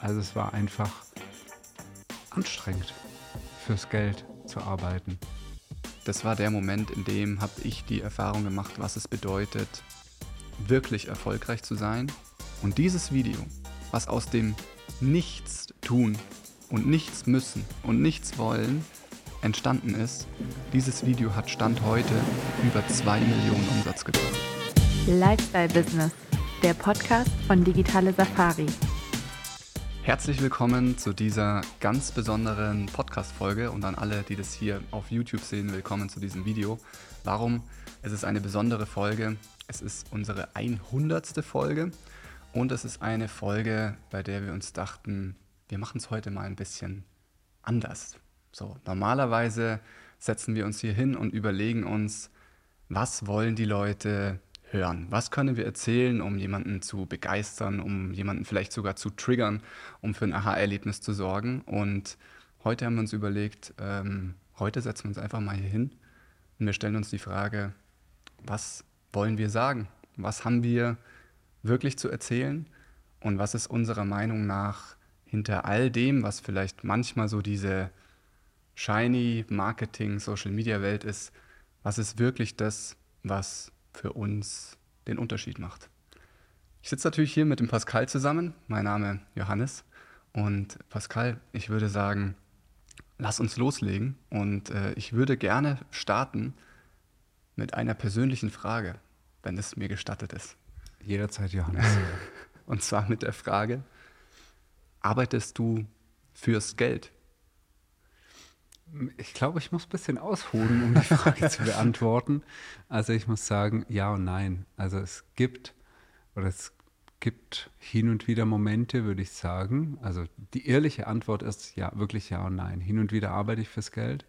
Also es war einfach anstrengend, fürs Geld zu arbeiten. Das war der Moment, in dem habe ich die Erfahrung gemacht, was es bedeutet, wirklich erfolgreich zu sein. Und dieses Video, was aus dem Nichts tun und nichts müssen und nichts wollen entstanden ist, dieses Video hat Stand heute über 2 Millionen Umsatz gebracht. Lifestyle Business, der Podcast von Digitale Safari. Herzlich willkommen zu dieser ganz besonderen Podcast-Folge und an alle, die das hier auf YouTube sehen, willkommen zu diesem Video. Warum? Es ist eine besondere Folge. Es ist unsere 100. Folge und es ist eine Folge, bei der wir uns dachten, wir machen es heute mal ein bisschen anders. So, normalerweise setzen wir uns hier hin und überlegen uns, was wollen die Leute hören? Was können wir erzählen, um jemanden zu begeistern, um jemanden vielleicht sogar zu triggern, um für ein Aha-Erlebnis zu sorgen? Und heute haben wir uns überlegt, ähm, heute setzen wir uns einfach mal hier hin und wir stellen uns die Frage, was wollen wir sagen? Was haben wir wirklich zu erzählen? Und was ist unserer Meinung nach hinter all dem, was vielleicht manchmal so diese shiny Marketing, Social Media Welt ist, was ist wirklich das, was für uns den Unterschied macht. Ich sitze natürlich hier mit dem Pascal zusammen. Mein Name Johannes. Und Pascal, ich würde sagen, lass uns loslegen. Und äh, ich würde gerne starten mit einer persönlichen Frage, wenn es mir gestattet ist. Jederzeit, Johannes. Und zwar mit der Frage, arbeitest du fürs Geld? Ich glaube, ich muss ein bisschen ausholen, um die Frage zu beantworten. Also ich muss sagen, ja und nein. Also es gibt oder es gibt hin und wieder Momente, würde ich sagen. Also die ehrliche Antwort ist ja, wirklich ja und nein. Hin und wieder arbeite ich fürs Geld.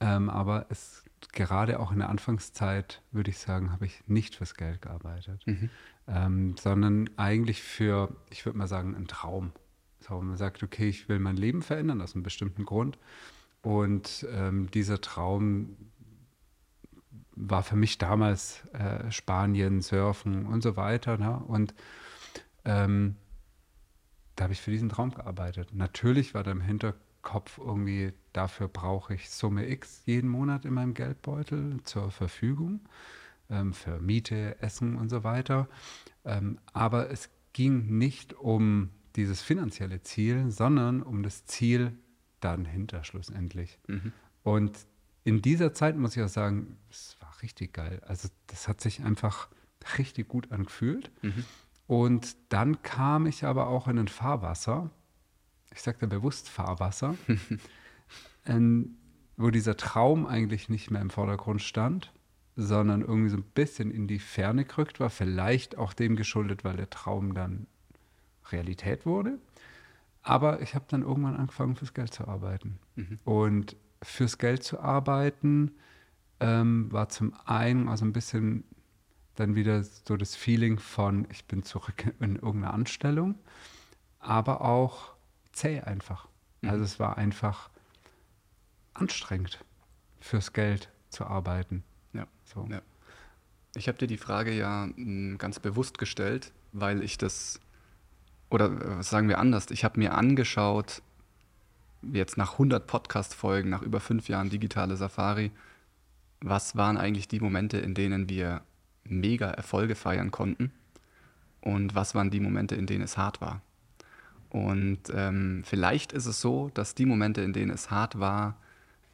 Ähm, aber es gerade auch in der Anfangszeit, würde ich sagen, habe ich nicht fürs Geld gearbeitet, mhm. ähm, sondern eigentlich für, ich würde mal sagen, einen Traum. So, man sagt, okay, ich will mein Leben verändern aus einem bestimmten Grund. Und ähm, dieser Traum war für mich damals äh, Spanien, Surfen und so weiter. Ne? Und ähm, da habe ich für diesen Traum gearbeitet. Natürlich war da im Hinterkopf irgendwie, dafür brauche ich Summe X jeden Monat in meinem Geldbeutel zur Verfügung ähm, für Miete, Essen und so weiter. Ähm, aber es ging nicht um dieses finanzielle Ziel, sondern um das Ziel, dann hinter schlussendlich. Mhm. Und in dieser Zeit muss ich auch sagen, es war richtig geil. Also das hat sich einfach richtig gut angefühlt. Mhm. Und dann kam ich aber auch in ein Fahrwasser. Ich sagte bewusst Fahrwasser, ähm, wo dieser Traum eigentlich nicht mehr im Vordergrund stand, sondern irgendwie so ein bisschen in die Ferne gerückt war. Vielleicht auch dem geschuldet, weil der Traum dann Realität wurde. Aber ich habe dann irgendwann angefangen, fürs Geld zu arbeiten. Mhm. Und fürs Geld zu arbeiten ähm, war zum einen also ein bisschen dann wieder so das Feeling von, ich bin zurück in irgendeiner Anstellung, aber auch zäh einfach. Mhm. Also es war einfach anstrengend, fürs Geld zu arbeiten. Ja. So. ja. Ich habe dir die Frage ja hm, ganz bewusst gestellt, weil ich das oder äh, sagen wir anders, ich habe mir angeschaut, jetzt nach 100 Podcast-Folgen, nach über fünf Jahren digitale Safari, was waren eigentlich die Momente, in denen wir mega Erfolge feiern konnten und was waren die Momente, in denen es hart war. Und ähm, vielleicht ist es so, dass die Momente, in denen es hart war,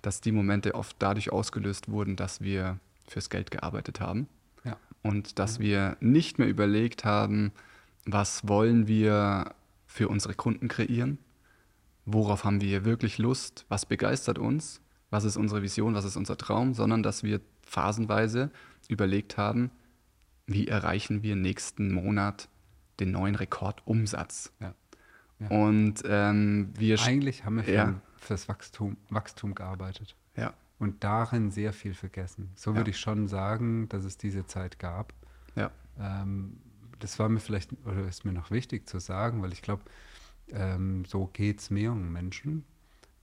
dass die Momente oft dadurch ausgelöst wurden, dass wir fürs Geld gearbeitet haben ja. und dass ja. wir nicht mehr überlegt haben, was wollen wir für unsere Kunden kreieren, worauf haben wir wirklich Lust, was begeistert uns, was ist unsere Vision, was ist unser Traum, sondern dass wir phasenweise überlegt haben, wie erreichen wir nächsten Monat den neuen Rekordumsatz. Ja. Ja. Und ähm, wir eigentlich haben wir ja. fürs Wachstum, Wachstum gearbeitet. Ja. Und darin sehr viel vergessen. So würde ich schon sagen, dass es diese Zeit gab. Ja. Ähm, das war mir vielleicht, oder ist mir noch wichtig zu sagen, weil ich glaube, ähm, so geht es mehreren Menschen.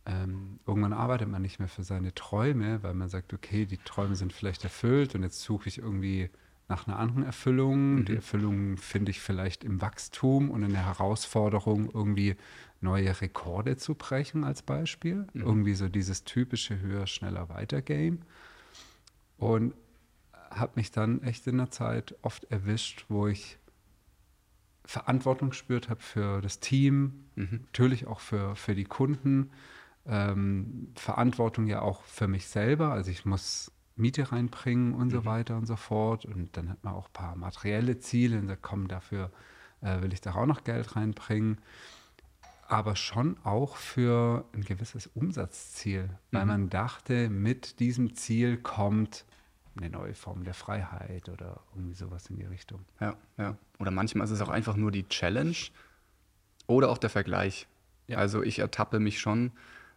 Ähm, irgendwann arbeitet man nicht mehr für seine Träume, weil man sagt, okay, die Träume sind vielleicht erfüllt und jetzt suche ich irgendwie nach einer anderen Erfüllung. Die Erfüllung finde ich vielleicht im Wachstum und in der Herausforderung, irgendwie neue Rekorde zu brechen, als Beispiel. Irgendwie so dieses typische höher, schneller, weiter Game. Und habe mich dann echt in der Zeit oft erwischt, wo ich Verantwortung gespürt habe für das Team, natürlich auch für, für die Kunden, ähm, Verantwortung ja auch für mich selber. Also ich muss Miete reinbringen und so weiter und so fort. Und dann hat man auch ein paar materielle Ziele und sagt, komm, dafür äh, will ich da auch noch Geld reinbringen. Aber schon auch für ein gewisses Umsatzziel, weil man dachte, mit diesem Ziel kommt eine neue Form der Freiheit oder irgendwie sowas in die Richtung. Ja, ja. Oder manchmal ist es auch einfach nur die Challenge oder auch der Vergleich. Ja. Also ich ertappe mich schon,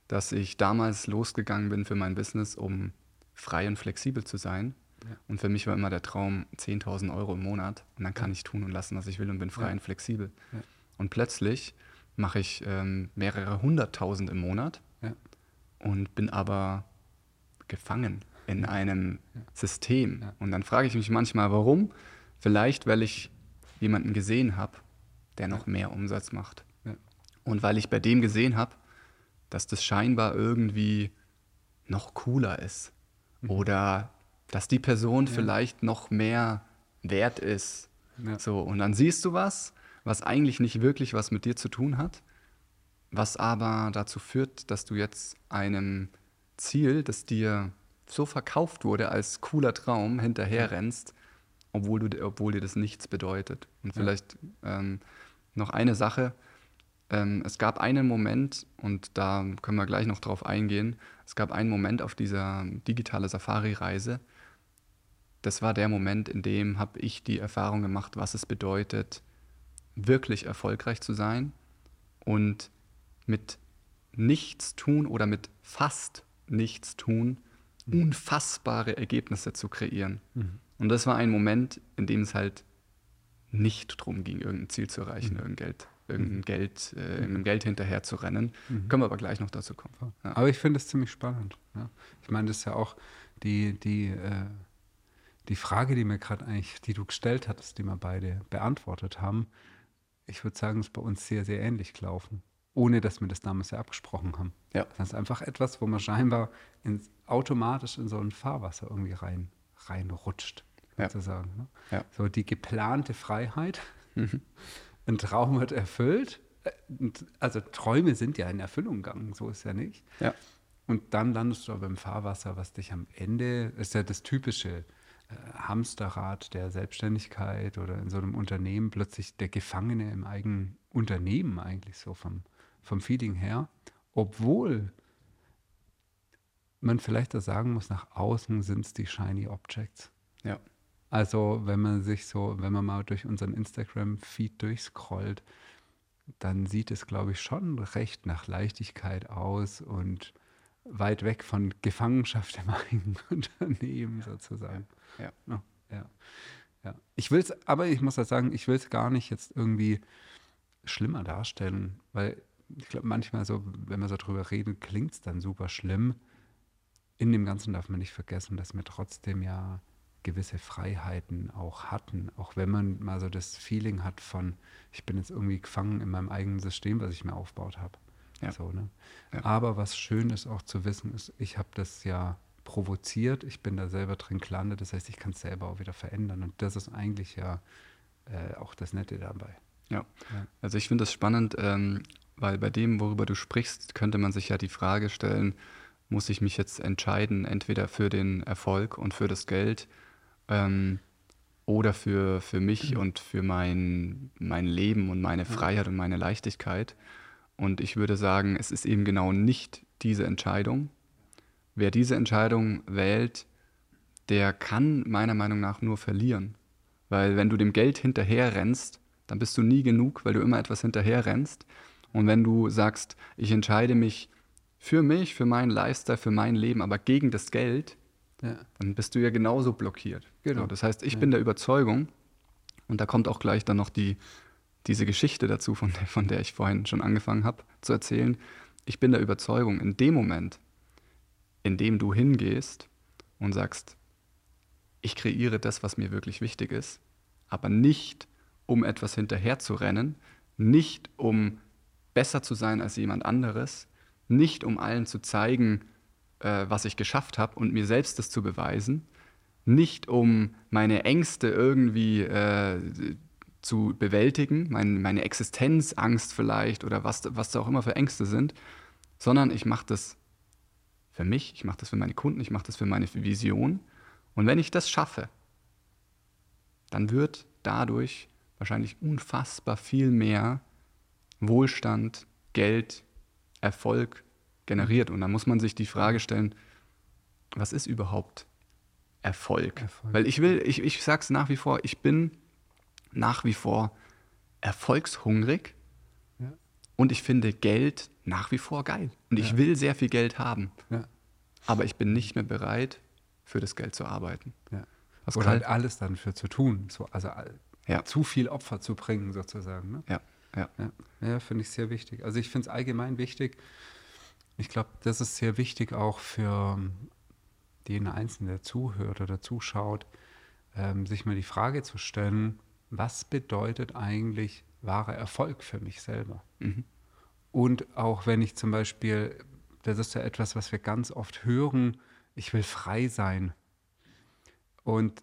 dass ich damals losgegangen bin für mein Business, um frei und flexibel zu sein. Ja. Und für mich war immer der Traum 10.000 Euro im Monat und dann kann ich tun und lassen, was ich will und bin frei Ja. und flexibel. Ja. Und plötzlich mache ich ähm, mehrere hunderttausend im Monat Ja. und bin aber gefangen in einem System. Ja. Und dann frage ich mich manchmal, warum? Vielleicht, weil ich jemanden gesehen habe, der noch mehr Umsatz macht. Ja. Und weil ich bei dem gesehen habe, dass das scheinbar irgendwie noch cooler ist. Mhm. Oder dass die Person vielleicht noch mehr wert ist. Ja. So, und dann siehst du was, was eigentlich nicht wirklich was mit dir zu tun hat, was aber dazu führt, dass du jetzt einem Ziel, das dir so verkauft wurde als cooler Traum, hinterherrennst, obwohl, du, obwohl dir das nichts bedeutet. Und vielleicht ähm, noch eine Sache. Ähm, es gab einen Moment, und da können wir gleich noch drauf eingehen, es gab einen Moment auf dieser digitale Safari-Reise, das war der Moment, in dem habe ich die Erfahrung gemacht, was es bedeutet, wirklich erfolgreich zu sein und mit nichts tun oder mit fast nichts tun unfassbare Ergebnisse zu kreieren. Und das war ein Moment, in dem es halt nicht darum ging, irgendein Ziel zu erreichen, irgendein Geld, irgendein Geld, äh, irgendeinem Geld hinterher zu rennen. Können wir aber gleich noch dazu kommen. Ja. Aber ich finde es ziemlich spannend. Ja. Ich meine, das ist ja auch die, die, äh, die Frage, die mir gerade eigentlich, die du gestellt hattest, die wir beide beantwortet haben. Ich würde sagen, es ist bei uns sehr, sehr ähnlich gelaufen. Ohne dass wir das damals ja abgesprochen haben. Ja. Das ist einfach etwas, wo man scheinbar ins, automatisch in so ein Fahrwasser irgendwie rein, reinrutscht, Ja. sozusagen. Ne? Ja. So die geplante Freiheit. Ein Traum wird erfüllt. Äh, Also Träume sind ja in Erfüllung gegangen, so ist ja nicht. Ja. Und dann landest du aber im Fahrwasser, was dich am Ende, ist ja das typische äh, Hamsterrad der Selbstständigkeit oder in so einem Unternehmen plötzlich der Gefangene im eigenen Unternehmen eigentlich so vom, vom Feeling her. Obwohl man vielleicht auch sagen muss, nach außen sind es die shiny Objects. Ja. Also wenn man sich so, wenn man mal durch unseren Instagram-Feed durchscrollt, dann sieht es, glaube ich, schon recht nach Leichtigkeit aus und weit weg von Gefangenschaft im eigenen Unternehmen sozusagen. Ja. Ja, ja, ja. Ich will es, aber ich muss auch sagen, ich will es gar nicht jetzt irgendwie schlimmer darstellen, weil ich glaube, manchmal so, wenn man so drüber redet, klingt es dann super schlimm. In dem Ganzen darf man nicht vergessen, dass wir trotzdem ja gewisse Freiheiten auch hatten, auch wenn man mal so das Feeling hat von, ich bin jetzt irgendwie gefangen in meinem eigenen System, was ich mir aufgebaut habe. Ja. So, ne? Ja. Aber was schön ist auch zu wissen, ist, ich habe das ja provoziert, ich bin da selber drin gelandet, das heißt, ich kann es selber auch wieder verändern und das ist eigentlich ja äh, auch das Nette dabei. Ja. Ja. Also ich finde das spannend, ähm, weil bei dem, worüber du sprichst, könnte man sich ja die Frage stellen, muss ich mich jetzt entscheiden, entweder für den Erfolg und für das Geld ähm, oder für, für mich und für mein, mein Leben und meine Freiheit und meine Leichtigkeit. Und ich würde sagen, es ist eben genau nicht diese Entscheidung. Wer diese Entscheidung wählt, der kann meiner Meinung nach nur verlieren. Weil wenn du dem Geld hinterher rennst, dann bist du nie genug, weil du immer etwas hinterher rennst. Und wenn du sagst, ich entscheide mich für mich, für meinen Lifestyle, für mein Leben, aber gegen das Geld, Ja. dann bist du ja genauso blockiert. Genau. So, das heißt, ich bin der Überzeugung, und da kommt auch gleich dann noch die, diese Geschichte dazu, von der, von der ich vorhin schon angefangen habe zu erzählen. Ich bin der Überzeugung, in dem Moment, in dem du hingehst und sagst, ich kreiere das, was mir wirklich wichtig ist, aber nicht, um etwas hinterher zu rennen, nicht um besser zu sein als jemand anderes, nicht um allen zu zeigen, äh, was ich geschafft habe und mir selbst das zu beweisen, nicht um meine Ängste irgendwie äh, zu bewältigen, mein, meine Existenzangst vielleicht oder was, was da auch immer für Ängste sind, sondern ich mache das für mich, ich mache das für meine Kunden, ich mache das für meine Vision. Und wenn ich das schaffe, dann wird dadurch wahrscheinlich unfassbar viel mehr Wohlstand, Geld, Erfolg generiert. Und da muss man sich die Frage stellen, was ist überhaupt Erfolg? Erfolg. Weil ich will, ich, ich sage es nach wie vor, ich bin nach wie vor erfolgshungrig ja. und ich finde Geld nach wie vor geil. Und ja. ich will sehr viel Geld haben. Ja. Aber ich bin nicht mehr bereit, für das Geld zu arbeiten. Was Oder halt alles dann für zu tun. So, also zu viel Opfer zu bringen, sozusagen. Ne? Ja. Ja, ja. finde ich sehr wichtig. Also ich finde es allgemein wichtig. Ich glaube, das ist sehr wichtig auch für jeden Einzelnen, der zuhört oder zuschaut, ähm, sich mal die Frage zu stellen, was bedeutet eigentlich wahrer Erfolg für mich selber? Mhm. Und auch wenn ich zum Beispiel, das ist ja etwas, was wir ganz oft hören, ich will frei sein. Und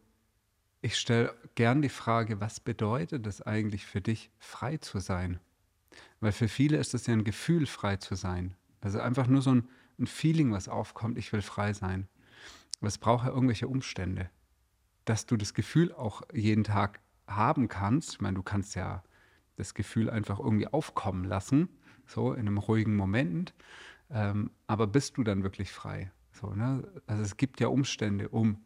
ich stelle gern die Frage, was bedeutet es eigentlich für dich, frei zu sein? Weil für viele ist es ja ein Gefühl, frei zu sein. Also einfach nur so ein, ein Feeling, was aufkommt, ich will frei sein. Aber es braucht ja irgendwelche Umstände, dass du das Gefühl auch jeden Tag haben kannst. Ich meine, du kannst ja das Gefühl einfach irgendwie aufkommen lassen, so in einem ruhigen Moment. Ähm, aber bist du dann wirklich frei? So, ne? Also es gibt ja Umstände, um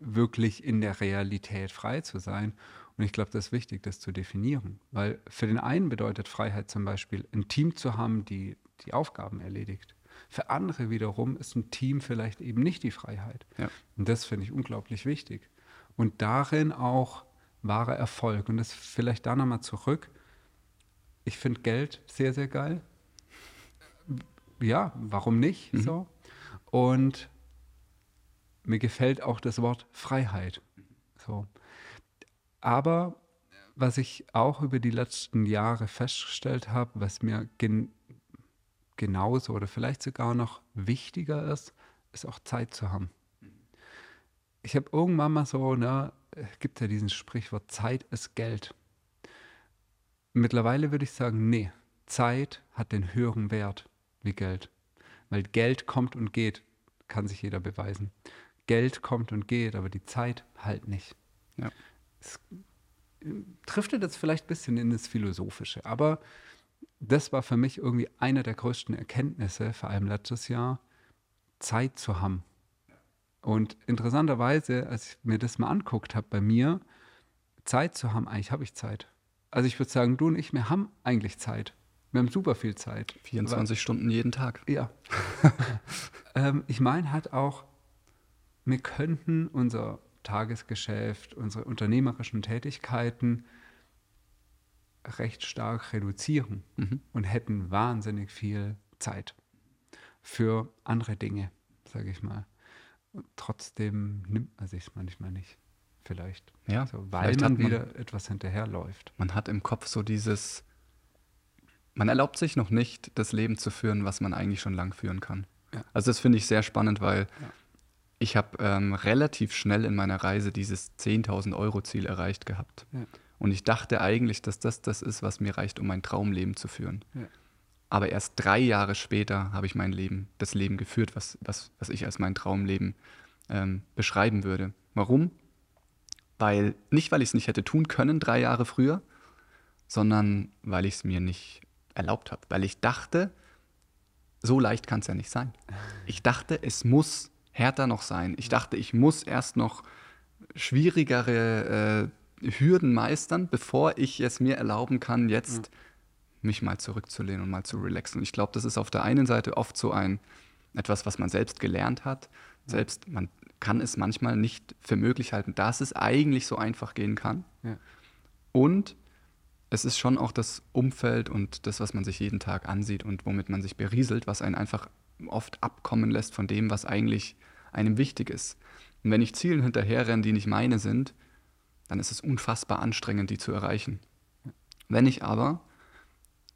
wirklich in der Realität frei zu sein. Und ich glaube, das ist wichtig, das zu definieren. Weil für den einen bedeutet Freiheit zum Beispiel, ein Team zu haben, die die Aufgaben erledigt. Für andere wiederum ist ein Team vielleicht eben nicht die Freiheit. Ja. Und das finde ich unglaublich wichtig. Und darin auch wahrer Erfolg. Und das vielleicht da nochmal zurück. Ich finde Geld sehr, sehr geil. Ja, warum nicht? Mhm. So. Und mir gefällt auch das Wort Freiheit. So. Aber was ich auch über die letzten Jahre festgestellt habe, was mir gen genauso oder vielleicht sogar noch wichtiger ist, ist auch Zeit zu haben. Ich habe irgendwann mal so, ne, gibt ja diesen Sprichwort, Zeit ist Geld. Mittlerweile würde ich sagen, nee, Zeit hat den höheren Wert wie Geld. Weil Geld kommt und geht, kann sich jeder beweisen. Geld kommt und geht, aber die Zeit halt nicht. Ja. Es driftet jetzt vielleicht ein bisschen in das Philosophische, aber das war für mich irgendwie eine der größten Erkenntnisse, vor allem letztes Jahr, Zeit zu haben. Und interessanterweise, als ich mir das mal anguckt habe bei mir, Zeit zu haben, eigentlich habe ich Zeit. Also ich würde sagen, du und ich, wir haben eigentlich Zeit. Wir haben super viel Zeit. 24 Aber, Stunden jeden Tag. Ja. ähm, ich meine halt auch, wir könnten unser Tagesgeschäft, unsere unternehmerischen Tätigkeiten recht stark reduzieren mhm. und hätten wahnsinnig viel Zeit für andere Dinge, sage ich mal. Und trotzdem nimmt man sich manchmal nicht. Vielleicht. Ja, also, weil vielleicht man, man wieder etwas hinterherläuft. Man hat im Kopf so dieses, man erlaubt sich noch nicht, das Leben zu führen, was man eigentlich schon lang führen kann. Ja. Also das finde ich sehr spannend, weil ja ich habe ähm, relativ schnell in meiner Reise dieses 10.000 Euro Ziel erreicht gehabt. Ja. Und ich dachte eigentlich, dass das das ist, was mir reicht, um mein Traumleben zu führen. Ja. Aber erst drei Jahre später habe ich mein Leben, das Leben geführt, was, was, was ich als mein Traumleben ähm, beschreiben würde. Warum? Weil, nicht weil ich es nicht hätte tun können, drei Jahre früher, sondern weil ich es mir nicht erlaubt habe. Weil ich dachte, so leicht kann es ja nicht sein. Ich dachte, es muss härter noch sein. Ich dachte, ich muss erst noch schwierigere äh, Hürden meistern, bevor ich es mir erlauben kann, jetzt ja. mich mal zurückzulehnen und mal zu relaxen. ich glaube, das ist auf der einen Seite oft so ein etwas, was man selbst gelernt hat. Ja. Selbst man kann es manchmal nicht für möglich halten, dass es eigentlich so einfach gehen kann. Ja. Und es ist schon auch das Umfeld und das, was man sich jeden Tag ansieht und womit man sich berieselt, was einen einfach oft abkommen lässt von dem, was eigentlich einem wichtig ist. Und wenn ich Zielen hinterherrenne, die nicht meine sind, dann ist es unfassbar anstrengend, die zu erreichen. Wenn ich aber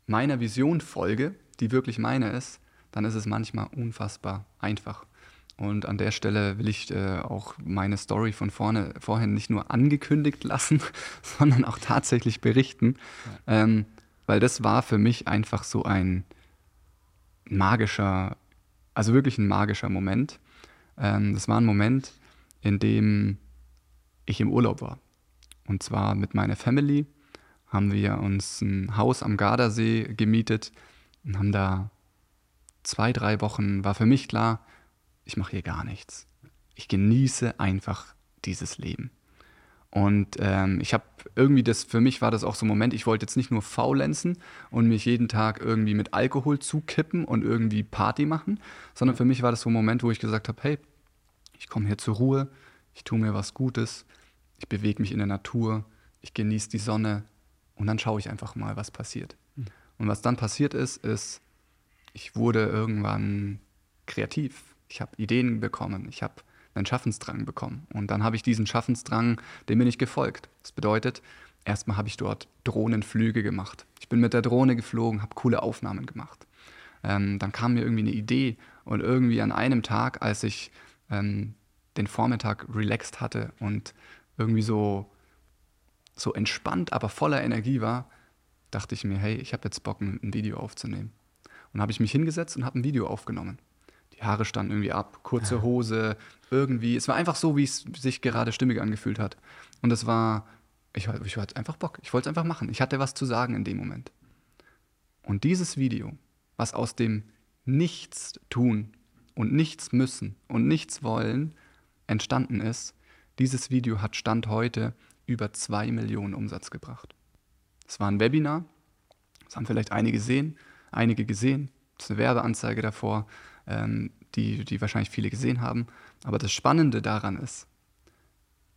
meiner Vision folge, die wirklich meine ist, dann ist es manchmal unfassbar einfach. Und an der Stelle will ich äh, auch meine Story von vorne, vorhin nicht nur angekündigt lassen, sondern auch tatsächlich berichten. Ähm, weil das war für mich einfach so ein magischer, also wirklich ein magischer Moment. Ähm, das war ein Moment, in dem ich im Urlaub war. Und zwar mit meiner Family haben wir uns ein Haus am Gardasee gemietet und haben da zwei, drei Wochen, war für mich klar, ich mache hier gar nichts. Ich genieße einfach dieses Leben. Und ähm, ich habe irgendwie das, für mich war das auch so ein Moment, ich wollte jetzt nicht nur faulenzen und mich jeden Tag irgendwie mit Alkohol zukippen und irgendwie Party machen, sondern für mich war das so ein Moment, wo ich gesagt habe, hey, ich komme hier zur Ruhe, ich tue mir was Gutes, ich bewege mich in der Natur, ich genieße die Sonne und dann schaue ich einfach mal, was passiert. Mhm. Und was dann passiert ist, ist, ich wurde irgendwann kreativ. Ich habe Ideen bekommen, ich habe einen Schaffensdrang bekommen. Und dann habe ich diesen Schaffensdrang, dem bin ich gefolgt. Das bedeutet, erstmal habe ich dort Drohnenflüge gemacht. Ich bin mit der Drohne geflogen, habe coole Aufnahmen gemacht. Ähm, dann kam mir irgendwie eine Idee und irgendwie an einem Tag, als ich ähm, den Vormittag relaxed hatte und irgendwie so, so entspannt, aber voller Energie war, dachte ich mir, hey, ich habe jetzt Bock, ein Video aufzunehmen. Und habe ich mich hingesetzt und habe ein Video aufgenommen. Haare standen irgendwie ab, kurze Hose, irgendwie. Es war einfach so, wie es sich gerade stimmig angefühlt hat. Und es war, ich, ich hatte einfach Bock. Ich wollte es einfach machen. Ich hatte was zu sagen in dem Moment. Und dieses Video, was aus dem Nichts tun und nichts müssen und nichts wollen entstanden ist, dieses Video hat Stand heute über zwei Millionen Umsatz gebracht. Es war ein Webinar, das haben vielleicht einige gesehen, einige gesehen. Das ist eine Werbeanzeige davor, die, die wahrscheinlich viele gesehen haben. Aber das Spannende daran ist,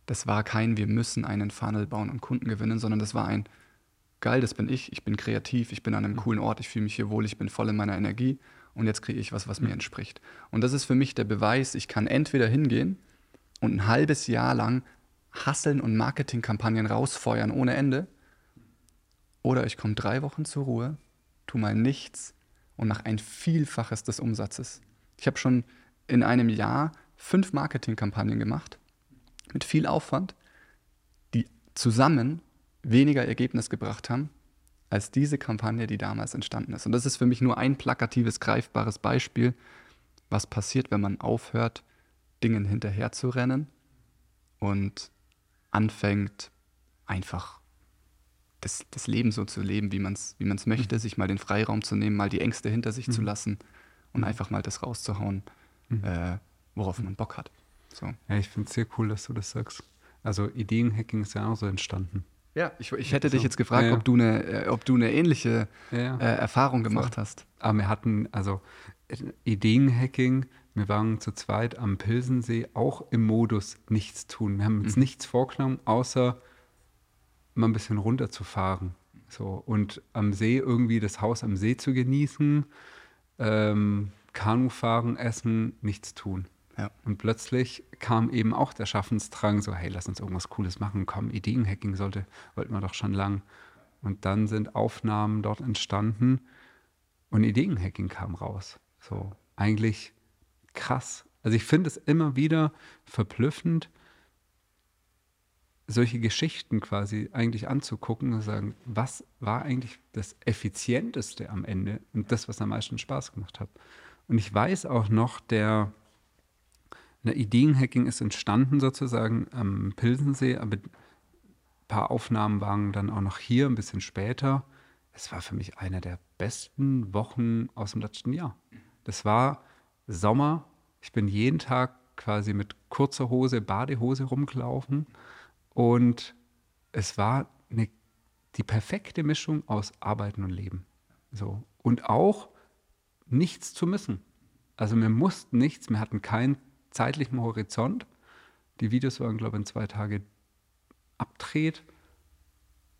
das war kein, wir müssen einen Funnel bauen und Kunden gewinnen, sondern das war ein, geil, das bin ich, ich bin kreativ, ich bin an einem mhm. coolen Ort, ich fühle mich hier wohl, ich bin voll in meiner Energie und jetzt kriege ich was, was mir mhm. entspricht. Und das ist für mich der Beweis, ich kann entweder hingehen und ein halbes Jahr lang Hasseln und Marketingkampagnen rausfeuern ohne Ende, oder ich komme drei Wochen zur Ruhe, tu mal nichts und mache ein Vielfaches des Umsatzes. Ich habe schon in einem Jahr fünf Marketingkampagnen gemacht mit viel Aufwand, die zusammen weniger Ergebnis gebracht haben als diese Kampagne, die damals entstanden ist. Und das ist für mich nur ein plakatives, greifbares Beispiel, was passiert, wenn man aufhört, Dingen hinterherzurennen und anfängt, einfach das, das Leben so zu leben, wie man es wie man's möchte, mhm. sich mal den Freiraum zu nehmen, mal die Ängste hinter sich mhm. zu lassen und mhm. einfach mal das rauszuhauen, mhm. äh, worauf man Bock hat. So. Ja, ich finde es sehr cool, dass du das sagst. Also Ideenhacking ist ja auch so entstanden. Ja, ich, ich hätte so. dich jetzt gefragt, ja, ja. Ob, du eine, äh, ob du eine ähnliche ja, äh, Erfahrung gemacht Voll. hast. Aber wir hatten, also Ideenhacking, wir waren zu zweit am Pilsensee auch im Modus nichts tun. Wir haben uns mhm. nichts vorgenommen, außer mal ein bisschen runterzufahren. So, und am See irgendwie das Haus am See zu genießen, ähm, Kanu fahren, essen, nichts tun. Ja. Und plötzlich kam eben auch der Schaffensdrang, so, hey, lass uns irgendwas Cooles machen, komm, Ideenhacking sollte, wollten wir doch schon lang. Und dann sind Aufnahmen dort entstanden und Ideenhacking kam raus. So, eigentlich krass. Also ich finde es immer wieder verblüffend, solche Geschichten quasi eigentlich anzugucken und sagen, was war eigentlich das Effizienteste am Ende und das, was am meisten Spaß gemacht hat. Und ich weiß auch noch, der, der Ideenhacking ist entstanden sozusagen am Pilsensee, aber ein paar Aufnahmen waren dann auch noch hier ein bisschen später. Es war für mich eine der besten Wochen aus dem letzten Jahr. Das war Sommer. Ich bin jeden Tag quasi mit kurzer Hose, Badehose rumgelaufen und es war eine, die perfekte Mischung aus Arbeiten und Leben. So. Und auch nichts zu müssen. Also wir mussten nichts, wir hatten keinen zeitlichen Horizont. Die Videos waren, glaube ich, in zwei Tage abdreht.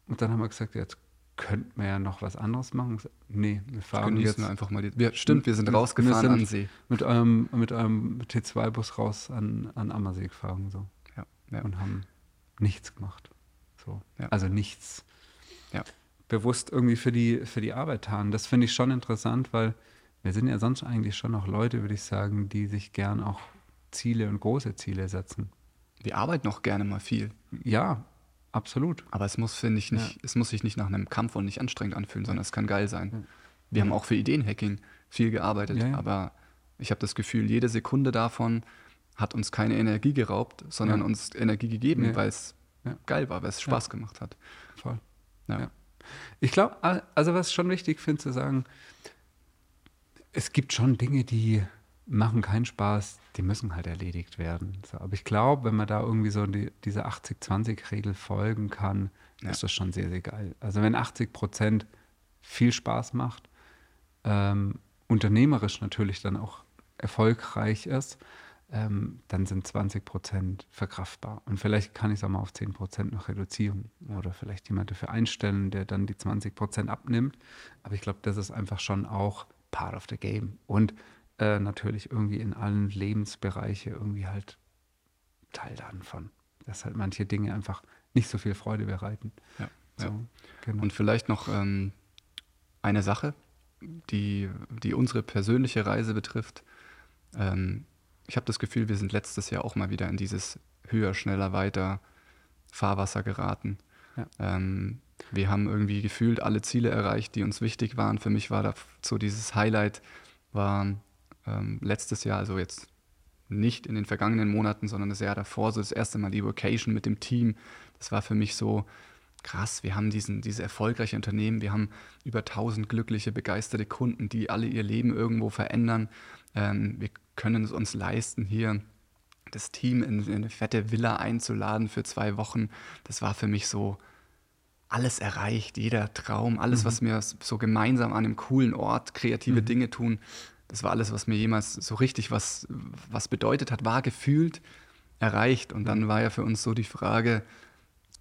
Und dann haben wir gesagt, jetzt könnten wir ja noch was anderes machen. Nee, wir fahren Genießen jetzt wir einfach mal die. Wir, stimmt, wir sind rausgefahren wir sind- an See. mit einem, mit einem T2-Bus raus an, an Ammersee gefahren so, Ja, ja. und haben nichts gemacht. So. Ja. Also nichts Ja. bewusst irgendwie für die, für die Arbeit taten. Das finde ich schon interessant, weil wir sind ja sonst eigentlich schon auch Leute, würde ich sagen, die sich gern auch Ziele und große Ziele setzen. Wir arbeiten auch gerne mal viel. Ja, absolut. Aber es muss, finde ich, nicht, es muss sich nicht nach einem Kampf und nicht anstrengend anfühlen, sondern es kann geil sein. Wir haben auch für Ideenhacking viel gearbeitet, Ja, ja. aber ich habe das Gefühl, jede Sekunde davon hat uns keine Energie geraubt, sondern Ja. uns Energie gegeben, Ja. weil es Ja. geil war, weil es Spaß gemacht hat. Voll. Ich glaube, also was ich schon wichtig finde zu sagen, es gibt schon Dinge, die machen keinen Spaß, die müssen halt erledigt werden. So, aber ich glaube, wenn man da irgendwie so die, diese 80-20-Regel folgen kann, ist das schon sehr, sehr geil. Also wenn 80 Prozent viel Spaß macht, ähm, unternehmerisch natürlich dann auch erfolgreich ist, ähm, dann sind 20 Prozent verkraftbar. Und vielleicht kann ich es auch mal auf 10 Prozent noch reduzieren oder vielleicht jemand dafür einstellen, der dann die 20 Prozent abnimmt. Aber ich glaube, das ist einfach schon auch part of the game. Und äh, natürlich irgendwie in allen Lebensbereiche irgendwie halt Teil davon. Dass halt manche Dinge einfach nicht so viel Freude bereiten. Ja. So, Ja. genau. Und vielleicht noch ähm, eine Sache, die, die unsere persönliche Reise betrifft. Ähm, ich habe das Gefühl, wir sind letztes Jahr auch mal wieder in dieses höher, schneller, weiter Fahrwasser geraten. Ja. Ähm, wir haben irgendwie gefühlt alle Ziele erreicht, die uns wichtig waren. Für mich war da so dieses Highlight, war ähm, letztes Jahr, also jetzt nicht in den vergangenen Monaten, sondern das Jahr davor, so das erste Mal die Vocation mit dem Team. Das war für mich so krass. Wir haben diesen, diese erfolgreiche Unternehmen, wir haben über 1000 glückliche, begeisterte Kunden, die alle ihr Leben irgendwo verändern. Ähm, wir können es uns leisten, hier das Team in, in eine fette Villa einzuladen für zwei Wochen. Das war für mich so alles erreicht, jeder Traum, alles, was wir so gemeinsam an einem coolen Ort kreative Dinge tun. Das war alles, was mir jemals so richtig was, was bedeutet hat, war gefühlt erreicht. Und dann war ja für uns so die Frage,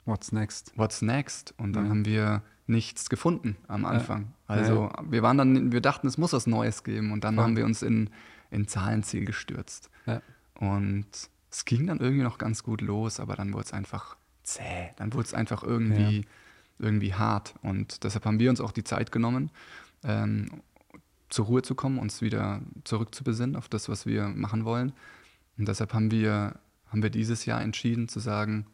What's next? what's next? Und dann Ja. haben wir nichts gefunden am Anfang. Ja. Also wir waren dann, wir dachten, es muss was Neues geben und dann Voll. haben wir uns in, in Zahlenziel gestürzt. Ja. Und es ging dann irgendwie noch ganz gut los, aber dann wurde es einfach zäh. Dann wurde es einfach irgendwie, irgendwie hart. Und deshalb haben wir uns auch die Zeit genommen, ähm, zur Ruhe zu kommen, uns wieder zurückzubesinnen auf das, was wir machen wollen. Und deshalb haben wir, haben wir dieses Jahr entschieden zu sagen,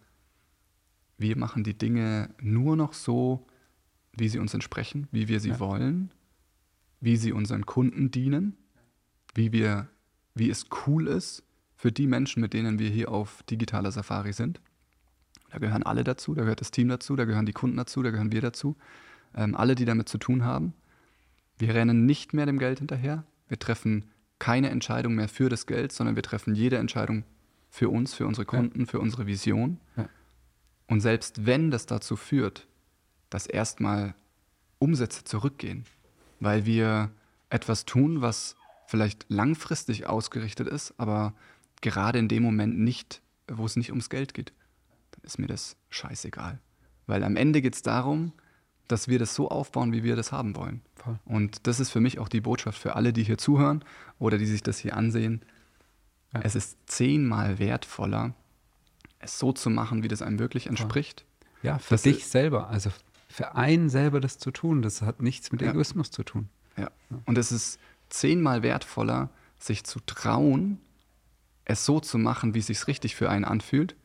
wir machen die Dinge nur noch so, wie sie uns entsprechen, wie wir sie Ja. wollen, wie sie unseren Kunden dienen, wie, wir, wie es cool ist für die Menschen, mit denen wir hier auf digitaler Safari sind. Da gehören alle dazu, da gehört das Team dazu, da gehören die Kunden dazu, da gehören wir dazu. Ähm, alle, die damit zu tun haben. Wir rennen nicht mehr dem Geld hinterher. Wir treffen keine Entscheidung mehr für das Geld, sondern wir treffen jede Entscheidung für uns, für unsere Kunden, für unsere Vision. Ja. Und selbst wenn das dazu führt, dass erstmal Umsätze zurückgehen, weil wir etwas tun, was vielleicht langfristig ausgerichtet ist, aber gerade in dem Moment nicht, wo es nicht ums Geld geht, dann ist mir das scheißegal. Weil am Ende geht es darum, dass wir das so aufbauen, wie wir das haben wollen. Voll. Und das ist für mich auch die Botschaft für alle, die hier zuhören oder die sich das hier ansehen. Ja. Es ist zehnmal wertvoller, es so zu machen, wie das einem wirklich entspricht. Ja, für Das dich selber. Also für einen selber das zu tun, das hat nichts mit Ja. Egoismus zu tun. Ja. Und es ist zehnmal wertvoller, sich zu trauen, es so zu machen, wie es sich richtig für einen anfühlt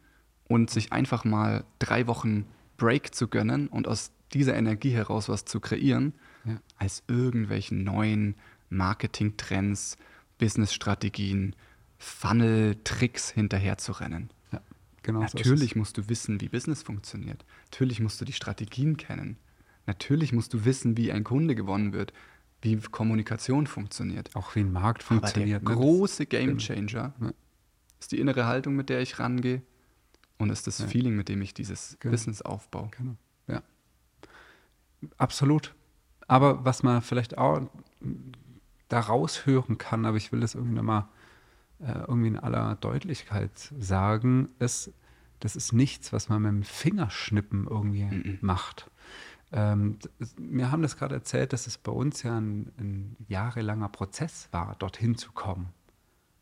und sich einfach mal drei Wochen Break zu gönnen und aus dieser Energie heraus was zu kreieren, Ja. als irgendwelchen neuen Marketing-Trends, Business-Strategien, Funnel-Tricks hinterher zu rennen. Ja, genau. so Natürlich musst du wissen, wie Business funktioniert. Natürlich musst du die Strategien kennen. Natürlich musst du wissen, wie ein Kunde gewonnen wird, wie Kommunikation funktioniert. Auch wie ein Markt Aber der funktioniert. ne? Große Gamechanger Ja. ist die innere Haltung, mit der ich rangehe und ist das Ja. Feeling, mit dem ich dieses Genau. Business aufbaue. Genau. Ja. Absolut. Aber was man vielleicht auch da raushören kann, aber ich will das irgendwie nochmal äh, irgendwie in aller Deutlichkeit sagen, ist, das ist nichts, was man mit dem Fingerschnippen irgendwie Mhm. macht. Ähm, wir haben das gerade erzählt, dass es bei uns ja ein, ein jahrelanger Prozess war, dorthin zu kommen.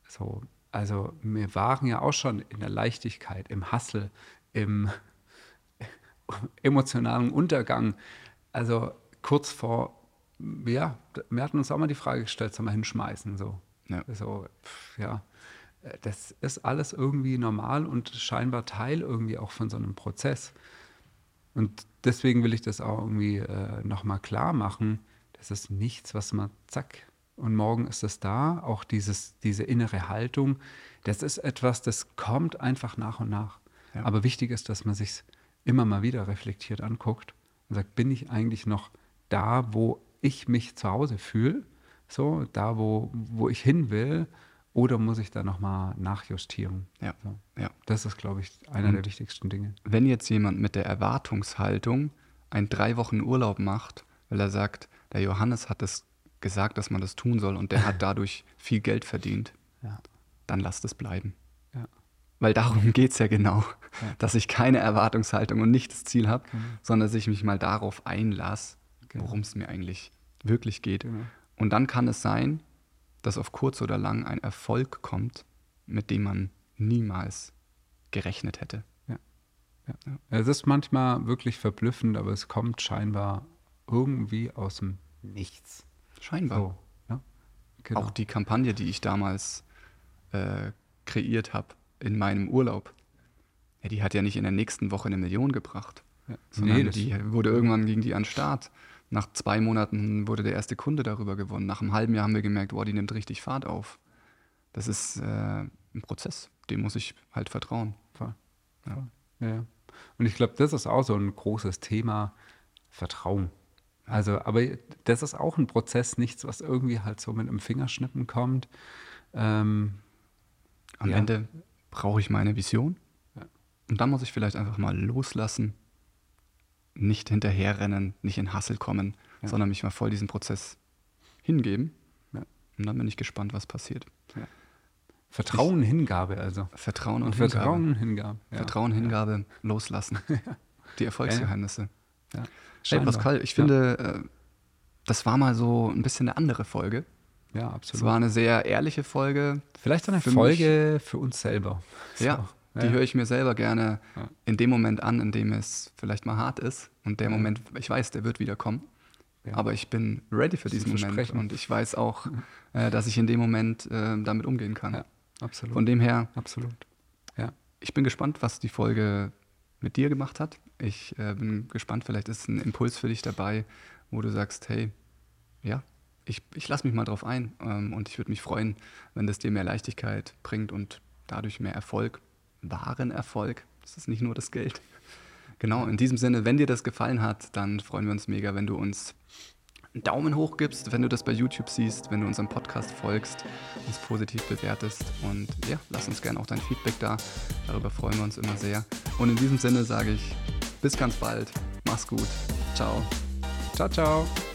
So, also wir waren ja auch schon in der Leichtigkeit, im Hassel, im emotionalen Untergang. Also kurz vor, ja, wir hatten uns auch mal die Frage gestellt, soll man hinschmeißen? So, ja. so pff, ja. Das ist alles irgendwie normal und scheinbar Teil irgendwie auch von so einem Prozess. Und deswegen will ich das auch irgendwie äh, nochmal klar machen. Das ist nichts, was man zack und morgen ist es da. Auch dieses, diese innere Haltung, das ist etwas, das kommt einfach nach und nach. Ja. Aber wichtig ist, dass man sich immer mal wieder reflektiert anguckt und sagt, bin ich eigentlich noch da, wo ich mich zu Hause fühle? So, da, wo, wo ich hin will? Oder muss ich da nochmal nachjustieren? Ja. So. ja. Das ist, glaube ich, einer Und der wichtigsten Dinge. Wenn jetzt jemand mit der Erwartungshaltung einen drei Wochen Urlaub macht, weil er sagt, der Johannes hat es gesagt, dass man das tun soll und der hat dadurch viel Geld verdient, ja. dann lasst es bleiben. Ja. Weil darum geht es ja genau, ja. dass ich keine Erwartungshaltung und nicht das Ziel habe, genau. sondern dass ich mich mal darauf einlasse, genau. worum es mir eigentlich wirklich geht. Genau. Und dann kann es sein, dass auf kurz oder lang ein Erfolg kommt, mit dem man niemals gerechnet hätte. Ja. Ja. ja. Es ist manchmal wirklich verblüffend, aber es kommt scheinbar irgendwie aus dem Nichts. Scheinbar. So, ja? genau. Auch die Kampagne, die ich damals äh, kreiert habe in meinem Urlaub, die hat ja nicht in der nächsten Woche eine Million gebracht, sondern nee, die wurde irgendwann gegen die an Start. Nach zwei Monaten wurde der erste Kunde darüber gewonnen. Nach einem halben Jahr haben wir gemerkt, wow, die nimmt richtig Fahrt auf. Das ist äh, ein Prozess, dem muss ich halt vertrauen. Voll. Ja. ja. Und ich glaube, das ist auch so ein großes Thema, Vertrauen. Also, aber das ist auch ein Prozess, nichts, was irgendwie halt so mit einem Fingerschnippen kommt. Ähm, Am ja. Ende brauche ich meine Vision. Und dann muss ich vielleicht einfach mal loslassen nicht hinterherrennen, nicht in Hassel kommen, ja. sondern mich mal voll diesen Prozess hingeben. Ja. Und dann bin ich gespannt, was passiert. Ja. Vertrauen, ich, Hingabe also. Vertrauen und, und Hingabe. Vertrauen, Hingabe. Vertrauen, Hingabe, loslassen. Die Erfolgsgeheimnisse. Hey Pascal, ich finde, äh, das war mal so ein bisschen eine andere Folge. Ja, absolut. Es war eine sehr ehrliche Folge. Vielleicht eine für Folge mich. für uns selber. So. Ja, die ja. höre ich mir selber gerne ja. in dem Moment an, in dem es vielleicht mal hart ist. Und der ja. Moment, ich weiß, der wird wieder kommen. Aber ich bin ready für diesen Moment. Und ich weiß auch, äh, dass ich in dem Moment äh, damit umgehen kann. absolut. Von dem her, absolut. Ja. Ich bin gespannt, was die Folge mit dir gemacht hat. Ich äh, bin gespannt, vielleicht ist ein Impuls für dich dabei, wo du sagst, hey, ja, ich, ich lasse mich mal drauf ein ähm, und ich würde mich freuen, wenn das dir mehr Leichtigkeit bringt und dadurch mehr Erfolg wahren Erfolg. Das ist nicht nur das Geld. Genau, in diesem Sinne, wenn dir das gefallen hat, dann freuen wir uns mega, wenn du uns einen Daumen hoch gibst, wenn du das bei YouTube siehst, wenn du unserem Podcast folgst, uns positiv bewertest und ja, lass uns gerne auch dein Feedback da. Darüber freuen wir uns immer sehr. Und in diesem Sinne sage ich bis ganz bald. Mach's gut. Ciao. Ciao, ciao.